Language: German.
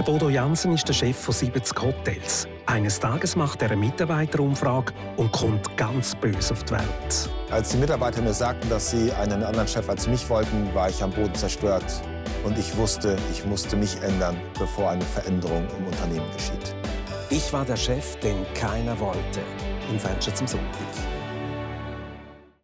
Der Bodo Jansen ist der Chef von 70 Hotels. Eines Tages macht er eine Mitarbeiterumfrage und kommt ganz böse auf die Welt. Als die Mitarbeiter mir sagten, dass sie einen anderen Chef als mich wollten, war ich am Boden zerstört. Und ich wusste, ich musste mich ändern, bevor eine Veränderung im Unternehmen geschieht. Ich war der Chef, den keiner wollte. Im Fenster zum Sonntag.